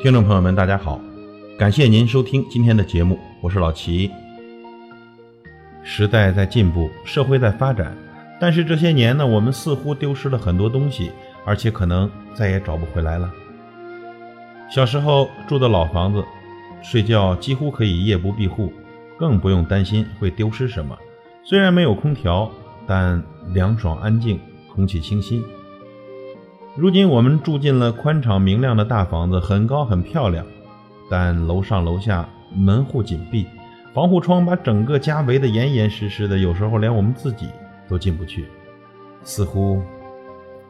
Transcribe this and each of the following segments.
听众朋友们，大家好，感谢您收听今天的节目，我是老齐。时代在进步，社会在发展，但是这些年呢，我们似乎丢失了很多东西，而且可能再也找不回来了。小时候住的老房子，睡觉几乎可以夜不闭户，更不用担心会丢失什么。虽然没有空调，但凉爽安静，空气清新。如今我们住进了宽敞明亮的大房子，很高很漂亮，但楼上楼下门户紧闭，防护窗把整个家围得严严实实的，有时候连我们自己都进不去，似乎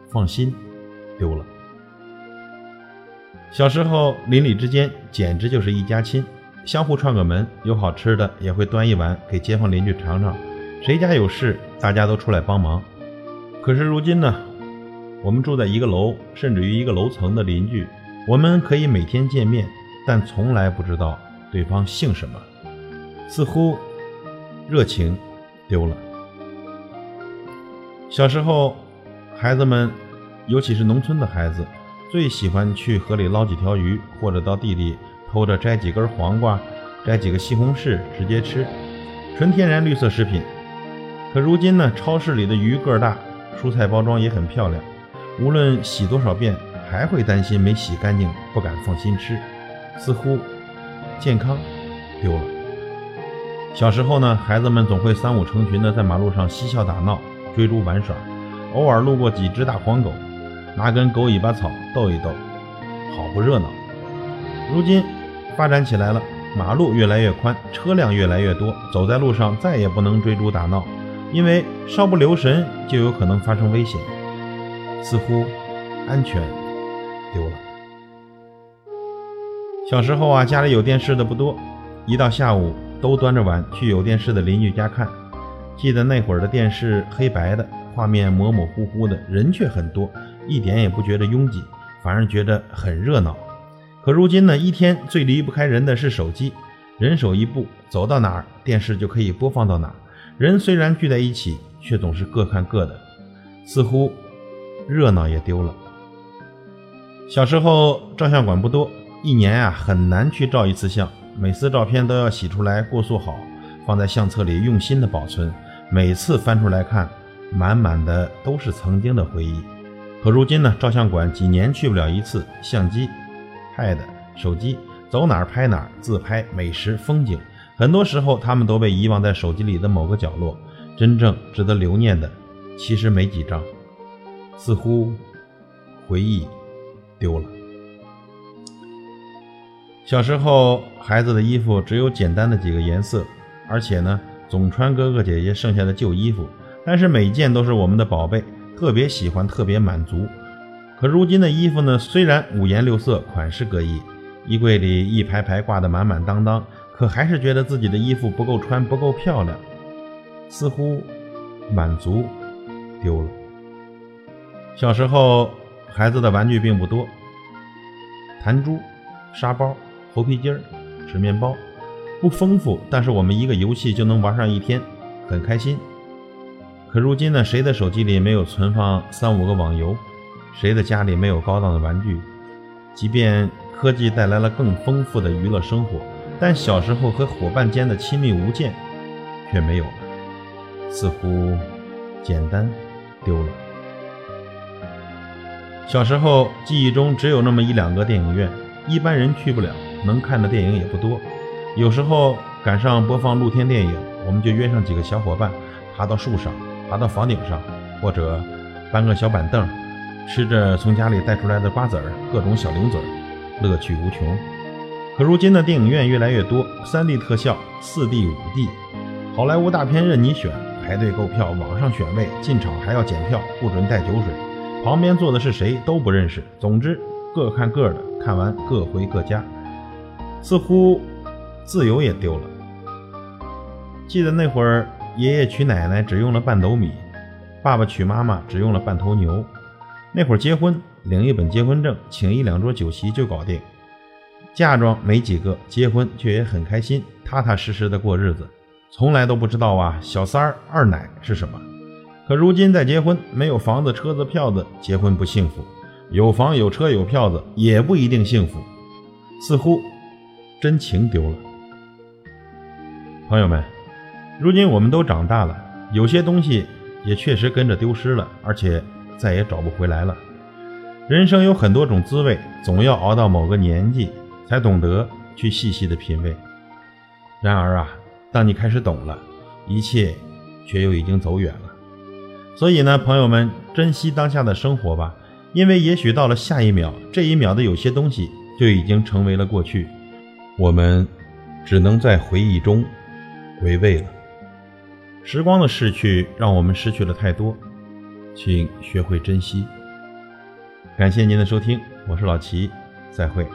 放心丢了。小时候邻里之间简直就是一家亲，相互串个门，有好吃的也会端一碗给街坊邻居尝尝，谁家有事大家都出来帮忙。可是如今呢？我们住在一个楼，甚至于一个楼层的邻居，我们可以每天见面，但从来不知道对方姓什么，似乎热情丢了。小时候，孩子们，尤其是农村的孩子，最喜欢去河里捞几条鱼，或者到地里偷着摘几根黄瓜，摘几个西红柿直接吃，纯天然绿色食品。可如今呢，超市里的鱼个大，蔬菜包装也很漂亮。无论洗多少遍，还会担心没洗干净，不敢放心吃，似乎健康丢了。小时候呢，孩子们总会三五成群的在马路上嬉笑打闹、追逐玩耍，偶尔路过几只大黄狗，拿根狗尾巴草逗一逗，好不热闹。如今发展起来了，马路越来越宽，车辆越来越多，走在路上再也不能追逐打闹，因为稍不留神就有可能发生危险。似乎安全丢了。小时候啊，家里有电视的不多，一到下午都端着碗去有电视的邻居家看。记得那会儿的电视黑白的，画面模模糊糊的，人却很多，一点也不觉得拥挤，反而觉得很热闹。可如今呢，一天最离不开人的是手机，人手一部，走到哪儿电视就可以播放到哪儿。人虽然聚在一起，却总是各看各的，似乎。热闹也丢了。小时候照相馆不多，一年啊很难去照一次相，每次照片都要洗出来过塑好，放在相册里用心的保存。每次翻出来看，满满的都是曾经的回忆。可如今呢，照相馆几年去不了一次，相机、pad、手机走哪儿拍哪儿，自拍、美食、风景，很多时候他们都被遗忘在手机里的某个角落。真正值得留念的，其实没几张。似乎回忆丢了。小时候，孩子的衣服只有简单的几个颜色，而且呢，总穿哥哥姐姐剩下的旧衣服。但是每件都是我们的宝贝，特别喜欢，特别满足。可如今的衣服呢，虽然五颜六色，款式各异，衣柜里一排排挂得满满当当，可还是觉得自己的衣服不够穿，不够漂亮，似乎满足丢了。小时候，孩子的玩具并不多，弹珠、沙包、猴皮筋儿、纸面包，不丰富，但是我们一个游戏就能玩上一天，很开心。可如今呢，谁的手机里没有存放三五个网游？谁的家里没有高档的玩具？即便科技带来了更丰富的娱乐生活，但小时候和伙伴间的亲密无间却没有了，似乎简单丢了。小时候记忆中只有那么一两个电影院，一般人去不了，能看的电影也不多。有时候赶上播放露天电影，我们就约上几个小伙伴，爬到树上，爬到房顶上，或者搬个小板凳，吃着从家里带出来的瓜子儿、各种小零嘴，乐趣无穷。可如今的电影院越来越多，3D 特效、4D、5D，好莱坞大片任你选，排队购票，网上选位，进场还要检票，不准带酒水。旁边坐的是谁都不认识。总之，各看各的，看完各回各家，似乎自由也丢了。记得那会儿，爷爷娶奶奶只用了半斗米，爸爸娶妈妈只用了半头牛。那会儿结婚，领一本结婚证，请一两桌酒席就搞定。嫁妆没几个，结婚却也很开心，踏踏实实的过日子。从来都不知道啊，小三儿、二奶是什么。可如今再结婚，没有房子、车子、票子，结婚不幸福；有房有车有票子，也不一定幸福。似乎真情丢了。朋友们，如今我们都长大了，有些东西也确实跟着丢失了，而且再也找不回来了。人生有很多种滋味，总要熬到某个年纪，才懂得去细细的品味。然而啊，当你开始懂了，一切却又已经走远了。所以呢，朋友们，珍惜当下的生活吧，因为也许到了下一秒，这一秒的有些东西就已经成为了过去，我们只能在回忆中回味了。时光的逝去，让我们失去了太多，请学会珍惜。感谢您的收听，我是老齐，再会。